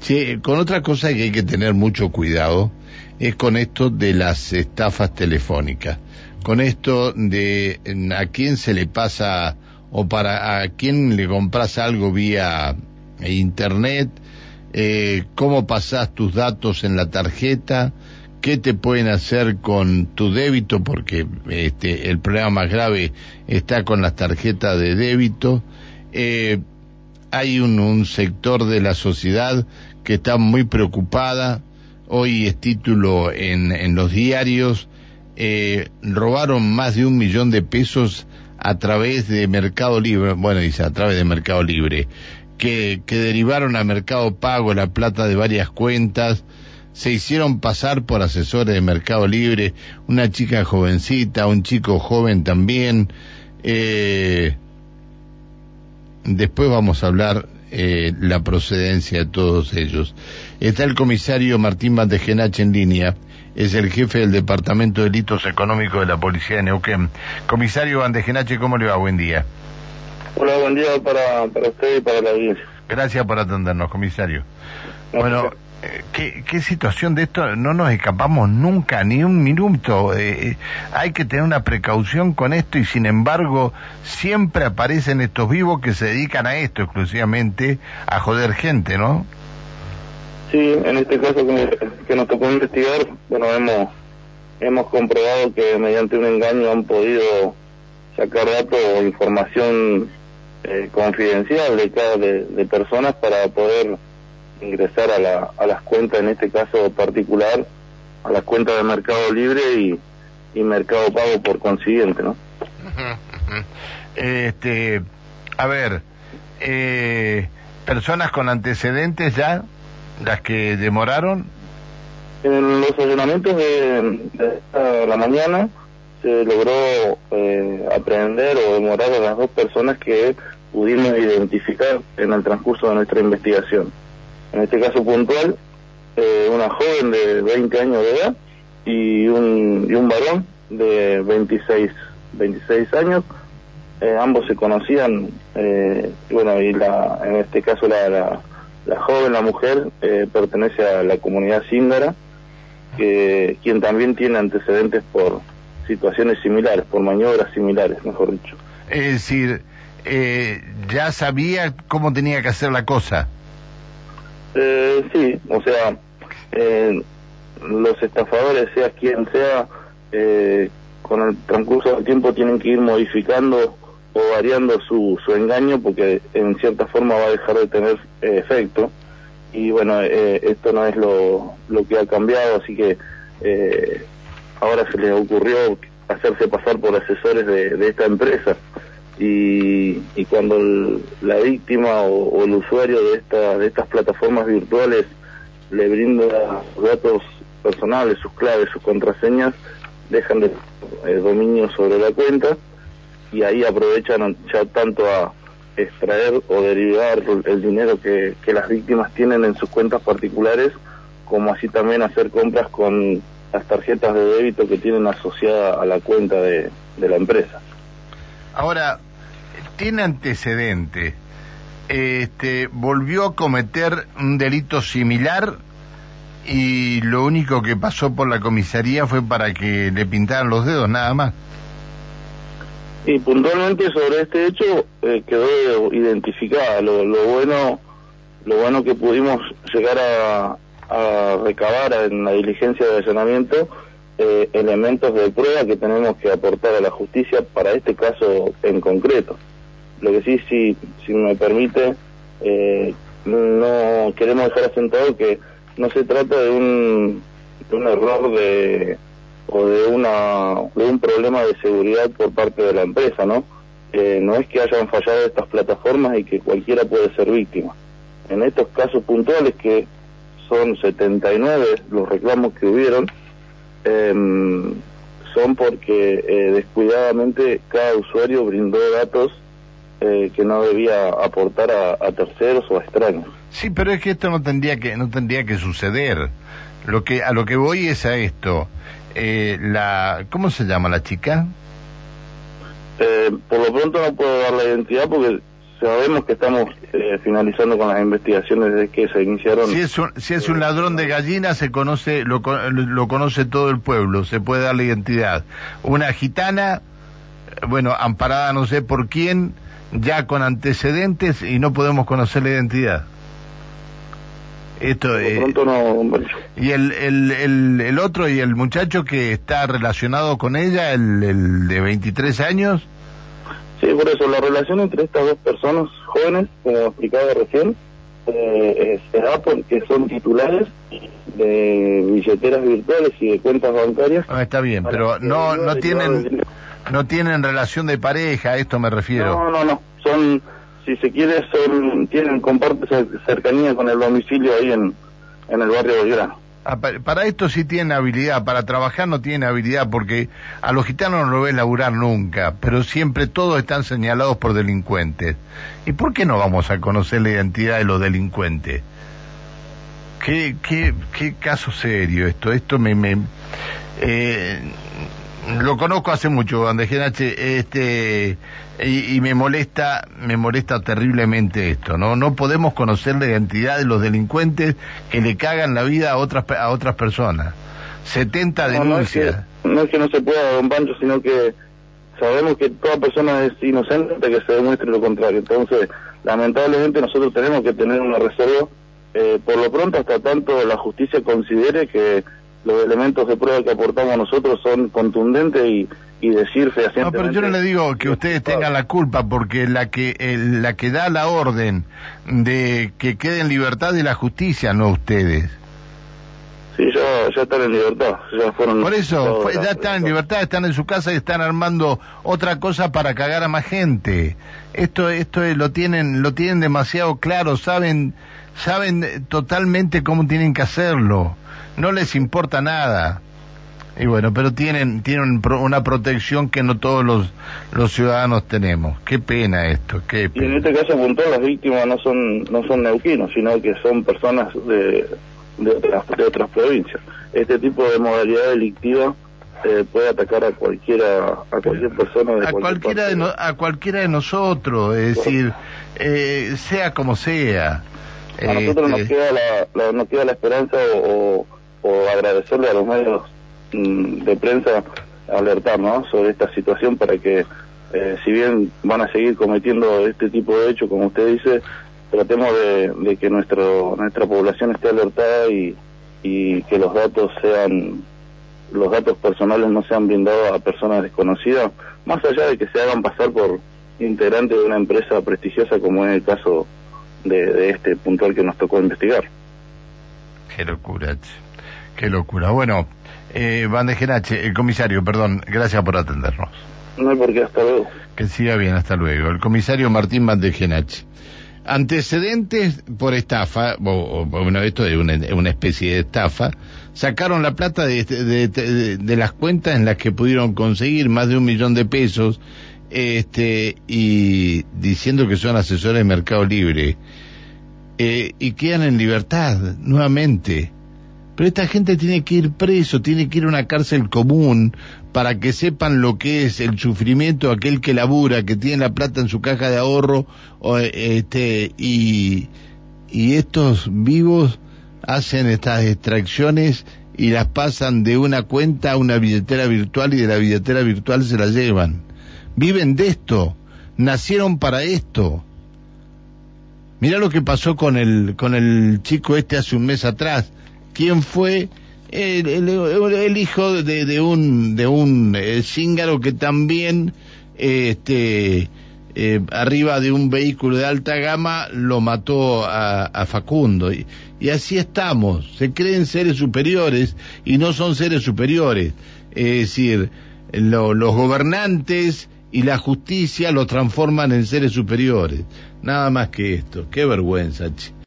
Sí, con otra cosa que hay que tener mucho cuidado es con esto de las estafas telefónicas, con esto de a quién se le pasa o para a quién le compras algo vía internet, eh, cómo pasás tus datos en la tarjeta, qué te pueden hacer con tu débito, porque este, el problema más grave está con las tarjetas de débito. Eh, hay un, un, sector de la sociedad que está muy preocupada. Hoy es título en, en los diarios. Eh, robaron más de un millón de pesos a través de Mercado Libre, bueno, dice a través de Mercado Libre, que, que derivaron a Mercado Pago la plata de varias cuentas, se hicieron pasar por asesores de Mercado Libre, una chica jovencita, un chico joven también. Eh, después vamos a hablar eh, la procedencia de todos ellos. Está el comisario Martín Bandejenache en línea, es el jefe del Departamento de Delitos Económicos de la Policía de Neuquén. Comisario Bandejenache, ¿cómo le va? Buen día. Hola, buen día para, para usted y para la audiencia. Gracias por atendernos, comisario. Bueno, ¿qué, ¿qué, situación de esto? No nos escapamos nunca, ni un minuto. Eh, hay que tener una precaución con esto y sin embargo siempre aparecen estos vivos que se dedican a esto exclusivamente, a joder gente, ¿no? Sí, en este caso que, nos tocó investigar, bueno, hemos, hemos comprobado que mediante un engaño han podido sacar datos o información eh, confidencial de cada de personas para poder ingresar a, la, a las cuentas, en este caso particular, a las cuentas de Mercado Libre y, y Mercado Pago por consiguiente, ¿no? Este, a ver, eh, personas con antecedentes ya, las que demoraron. En los allanamientos de, de la mañana se logró eh, aprender o demorar a las dos personas que pudimos identificar en el transcurso de nuestra investigación en este caso puntual, eh, una joven de 20 años de edad y un, y un varón de 26, 26 años. Eh, ambos se conocían, eh, bueno, y la, en este caso la, la, la joven, la mujer, eh, pertenece a la comunidad síndara, que, quien también tiene antecedentes por situaciones similares, por maniobras similares, mejor dicho. Es decir, eh, ya sabía cómo tenía que hacer la cosa. Eh, sí, o sea, eh, los estafadores, sea quien sea, eh, con el transcurso del tiempo tienen que ir modificando o variando su, su engaño porque en cierta forma va a dejar de tener eh, efecto. Y bueno, eh, esto no es lo, lo que ha cambiado, así que ahora se les ocurrió hacerse pasar por asesores de, de esta empresa y, y cuando el, la víctima o, el usuario de, esta, de estas plataformas virtuales le brinda datos personales, sus claves, sus contraseñas, dejan de eh, dominio sobre la cuenta y ahí aprovechan ya tanto a extraer o derivar el dinero que, que las víctimas tienen en sus cuentas particulares como así también hacer compras con las tarjetas de débito que tienen asociada a la cuenta de, de la empresa. Ahora, tiene antecedente, este, volvió a cometer un delito similar y lo único que pasó por la comisaría fue para que le pintaran los dedos, nada más. Y puntualmente sobre este hecho eh, quedó identificada. Lo, lo, bueno, lo bueno que pudimos llegar a, a recabar en la diligencia de allanamiento eh, elementos de prueba que tenemos que aportar a la justicia para este caso en concreto. Lo que sí, si, si me permite, eh, no queremos dejar asentado que no se trata de un, de un error de o de una de un problema de seguridad por parte de la empresa, ¿no? Eh, no es que hayan fallado estas plataformas y que cualquiera puede ser víctima. En estos casos puntuales que son 79 los reclamos que hubieron, eh, son porque eh, descuidadamente cada usuario brindó datos eh, que no debía aportar a, a, terceros o a extraños. Sí, pero es que esto no tendría que no tendría que suceder. Lo que a lo que voy es a esto. Eh, la ¿cómo se llama la chica? Eh, por lo pronto no puedo dar la identidad porque sabemos que estamos eh, finalizando con las investigaciones desde que se iniciaron. Si es un, si es un ladrón de gallinas, se conoce, lo, lo conoce todo el pueblo, se puede dar la identidad. Una gitana, bueno, amparada no sé por quién, ya con antecedentes y no podemos conocer la identidad. Esto, eh, no, y el, el, el, el, otro y el muchacho que está relacionado con ella, el, el de 23 años. Sí, por eso la relación entre estas dos personas jóvenes, como explicaba recién, eh, se da porque son titulares de billeteras virtuales y de cuentas bancarias. Ah, está bien, pero no no tienen no tienen relación de pareja, a esto me refiero. No, no, no, son si se quiere son tienen comparten cercanía con el domicilio ahí en en el barrio de Belgrano. Ah, para esto sí tiene habilidad, para trabajar no tiene habilidad, porque a los gitanos no lo ven laburar nunca, pero siempre todos están señalados por delincuentes. ¿Y por qué no vamos a conocer la identidad de los delincuentes? Qué, qué, qué caso serio esto, esto me... me eh, lo conozco hace mucho, Andejenache, este, y, y, me molesta, me molesta terriblemente esto, ¿no? No podemos conocer la identidad de los delincuentes que le cagan la vida a otras, a otras personas. 70 denuncias. No es, que, no se pueda, don Pancho, sino que sabemos que toda persona es inocente hasta que se demuestre lo contrario. Entonces, lamentablemente nosotros tenemos que tener una reserva, eh, por lo pronto hasta tanto la justicia considere que los elementos de prueba que aportamos nosotros son contundentes y, y decir fehacientemente... No, pero yo no le digo que ustedes tengan la culpa, porque la que la que da la orden de que quede en libertad de la justicia, no ustedes. Sí, ya, ya están en libertad, ya fueron... Por eso, ya están en libertad, están en su casa y están armando otra cosa para cagar a más gente. Esto, esto lo tienen, lo tienen demasiado claro, saben, saben totalmente cómo tienen que hacerlo no les importa nada. Y bueno, pero tienen, tienen una protección que no todos los, los ciudadanos tenemos. Qué pena esto, qué Y en este caso puntual las víctimas no son, no son neuquinos, sino que son personas de, de, otras, de otras provincias. Este tipo de modalidad delictiva eh, puede atacar a cualquiera, a cualquier persona de a cualquiera de a cualquiera de nosotros, es decir, eh, sea como sea. A nosotros nos este queda la, nos queda la esperanza o o agradecerle a los medios mm, de prensa alertar ¿no? sobre esta situación para que, eh, si bien van a seguir cometiendo este tipo de hechos, como usted dice, tratemos de, que nuestro, nuestra población esté alertada y, y que los datos sean los datos personales no sean brindados a personas desconocidas, más allá de que se hagan pasar por integrantes de una empresa prestigiosa como es el caso de, de este puntual que nos tocó investigar. Qué locura. Qué locura. Bueno, eh, Van de Genache, el comisario, perdón, gracias por atendernos. No hay por qué, hasta luego. Que siga bien, hasta luego. El comisario Martín Van de Genache. Antecedentes por estafa, o, bueno, esto es una, especie de estafa, sacaron la plata de, de, las cuentas en las que pudieron conseguir más de un millón de pesos, este, y diciendo que son asesores de Mercado Libre, eh, y quedan en libertad nuevamente pero esta gente tiene que ir preso, tiene que ir a una cárcel común para que sepan lo que es el sufrimiento de aquel que labura, que tiene la plata en su caja de ahorro, este, y, y estos vivos hacen estas extracciones y las pasan de una cuenta a una billetera virtual y de la billetera virtual se la llevan. Viven de esto, nacieron para esto. Mira lo que pasó con el, con el chico este hace un mes atrás quién fue el, hijo de, un de un eh, que también este eh, arriba de un vehículo de alta gama lo mató a, Facundo y, así estamos. Se creen seres superiores y no son seres superiores. Es decir los gobernantes y la justicia lo transforman en seres superiores. Nada más que esto. Qué vergüenza